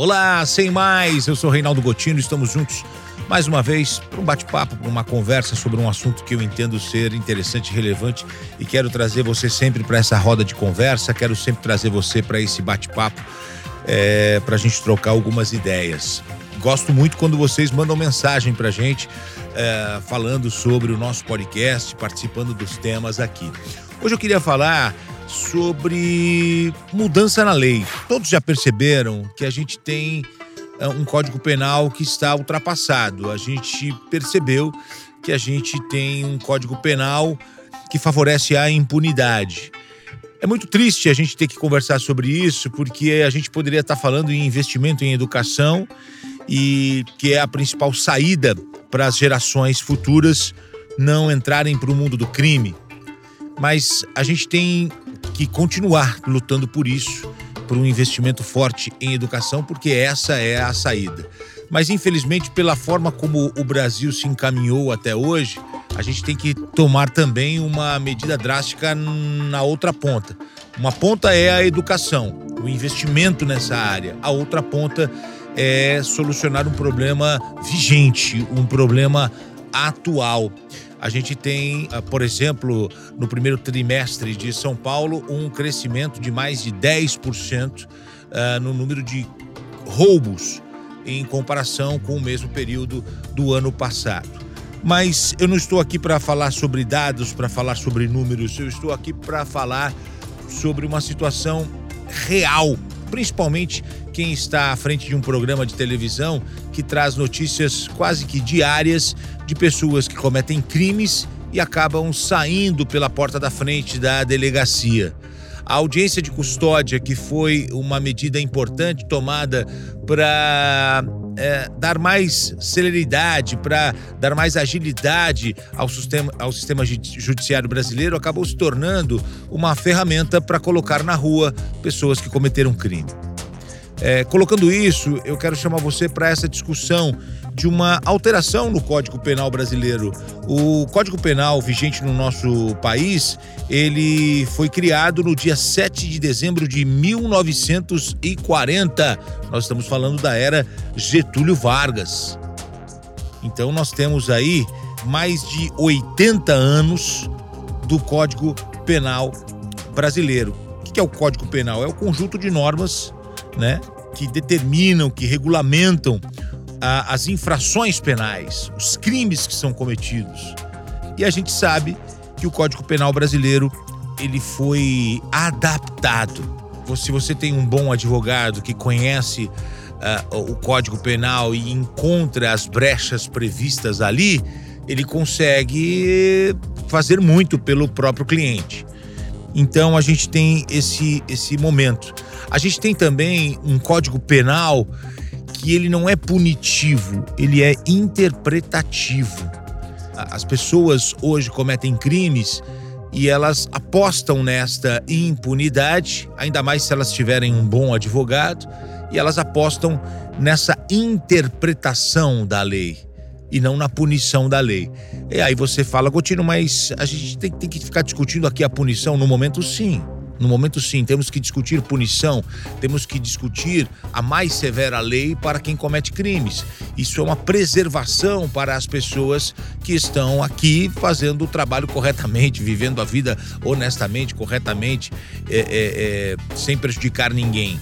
Olá, sem mais, eu sou Reinaldo Gotino, estamos juntos mais uma vez para um bate-papo, para uma conversa sobre um assunto que eu entendo ser interessante e relevante e quero trazer você sempre para essa roda de conversa, quero sempre trazer você para esse bate-papo, é, para a gente trocar algumas ideias. Gosto muito quando vocês mandam mensagem para a gente é, falando sobre o nosso podcast, participando dos temas aqui. Hoje eu queria falar sobre mudança na lei. Todos já perceberam que a gente tem é, um código penal que está ultrapassado. A gente percebeu que a gente tem um código penal que favorece a impunidade. É muito triste a gente ter que conversar sobre isso, porque a gente poderia estar falando em investimento em educação e que é a principal saída para as gerações futuras não entrarem para o mundo do crime. Mas a gente tem que continuar lutando por isso, por um investimento forte em educação, porque essa é a saída. Mas infelizmente, pela forma como o Brasil se encaminhou até hoje, a gente tem que tomar também uma medida drástica na outra ponta. Uma ponta é a educação, o investimento nessa área. A outra ponta é solucionar um problema vigente, um problema atual. A gente tem, ah, por exemplo, no primeiro trimestre de São Paulo, um crescimento de mais de 10% ah, no número de roubos em comparação com o mesmo período do ano passado. Mas eu não estou aqui para falar sobre dados, para falar sobre números, eu estou aqui para falar sobre uma situação real, principalmente quem está à frente de um programa de televisão que traz notícias quase que diárias de pessoas que cometem crimes e acabam saindo pela porta da frente da delegacia. A audiência de custódia, que foi uma medida importante tomada para é, dar mais celeridade, para dar mais agilidade ao sistema, ao sistema judiciário brasileiro, acabou se tornando uma ferramenta para colocar na rua pessoas que cometeram crime. É, colocando isso, eu quero chamar você para essa discussão de uma alteração no Código Penal brasileiro. O Código Penal vigente no nosso país, ele foi criado no dia 7 de dezembro de 1940. Nós estamos falando da era Getúlio Vargas. Então nós temos aí mais de 80 anos do Código Penal brasileiro. O que é o Código Penal? É o conjunto de normas né, que determinam, que regulamentam as infrações penais, os crimes que são cometidos. E a gente sabe que o Código Penal brasileiro ele foi adaptado. Se você tem um bom advogado que conhece uh, o Código Penal e encontra as brechas previstas ali, ele consegue fazer muito pelo próprio cliente. Então a gente tem esse, esse momento. A gente tem também um código penal que ele não é punitivo, ele é interpretativo. As pessoas hoje cometem crimes e elas apostam nesta impunidade, ainda mais se elas tiverem um bom advogado, e elas apostam nessa interpretação da lei e não na punição da lei. E aí você fala, Gotino, mas a gente tem, tem que ficar discutindo aqui a punição no momento sim. No momento, sim, temos que discutir punição, temos que discutir a mais severa lei para quem comete crimes. Isso é uma preservação para as pessoas que estão aqui fazendo o trabalho corretamente, vivendo a vida honestamente, corretamente, é, é, é, sem prejudicar ninguém.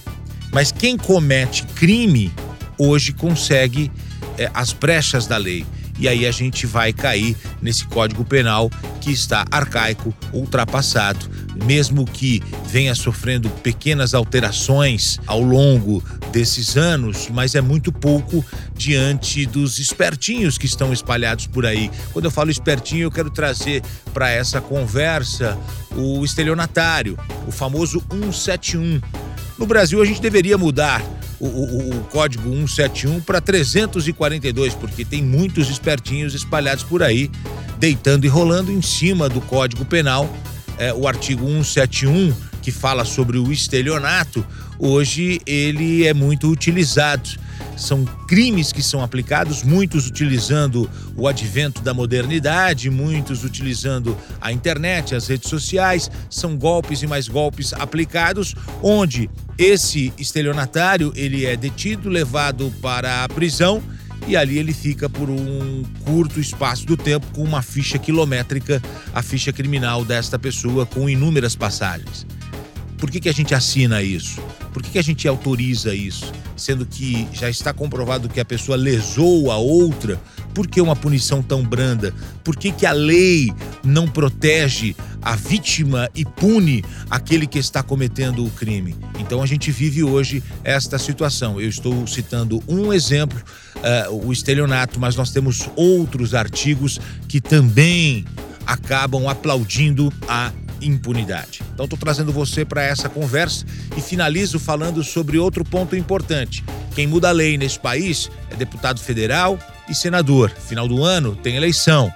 Mas quem comete crime hoje consegue é, as brechas da lei e aí a gente vai cair nesse Código Penal que está arcaico, ultrapassado, mesmo que venha sofrendo pequenas alterações ao longo desses anos, mas é muito pouco diante dos espertinhos que estão espalhados por aí. Quando eu falo espertinho, eu quero trazer para essa conversa o estelionatário, o famoso 171. No Brasil, a gente deveria mudar o, o, o código 171 para 342, porque tem muitos espertinhos espalhados por aí, deitando e rolando em cima do Código Penal, é, o artigo 171, que fala sobre o estelionato, hoje ele é muito utilizado. São crimes que são aplicados, muitos utilizando o advento da modernidade, muitos utilizando a internet, as redes sociais. São golpes e mais golpes aplicados, onde esse estelionatário ele é detido, levado para a prisão e ali ele fica por um curto espaço do tempo com uma ficha quilométrica, a ficha criminal desta pessoa com inúmeras passagens. Por que, que a gente assina isso? Por que, que a gente autoriza isso? Sendo que já está comprovado que a pessoa lesou a outra, por que uma punição tão branda? Por que, que a lei não protege a vítima e pune aquele que está cometendo o crime? Então a gente vive hoje esta situação. Eu estou citando um exemplo, uh, o estelionato, mas nós temos outros artigos que também acabam aplaudindo a impunidade. Então estou trazendo você para essa conversa e finalizo falando sobre outro ponto importante. Quem muda a lei nesse país é deputado federal e senador. Final do ano tem eleição.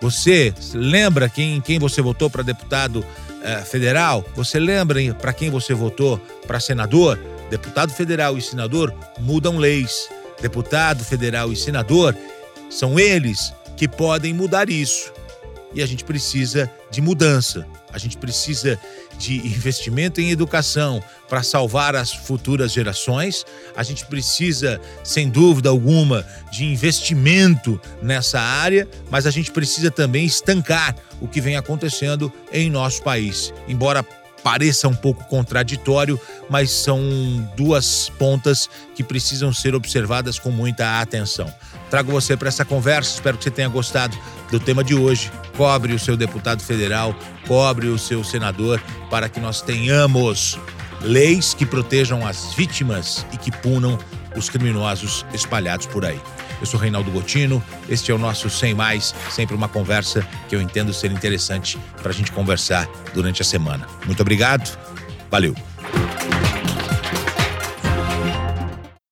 Você lembra quem, quem você votou para deputado eh, federal? Você lembra para quem você votou para senador? Deputado federal e senador mudam leis. Deputado federal e senador são eles que podem mudar isso. E a gente precisa de mudança. A gente precisa de investimento em educação para salvar as futuras gerações. A gente precisa, sem dúvida alguma, de investimento nessa área, mas a gente precisa também estancar o que vem acontecendo em nosso país. Embora pareça um pouco contraditório, mas são duas pontas que precisam ser observadas com muita atenção. Trago você para essa conversa, espero que você tenha gostado do tema de hoje cobre o seu deputado federal, cobre o seu senador, para que nós tenhamos leis que protejam as vítimas e que punam os criminosos espalhados por aí. Eu sou Reinaldo Gotino, este é o nosso Sem Mais, sempre uma conversa que eu entendo ser interessante para a gente conversar durante a semana. Muito obrigado, valeu!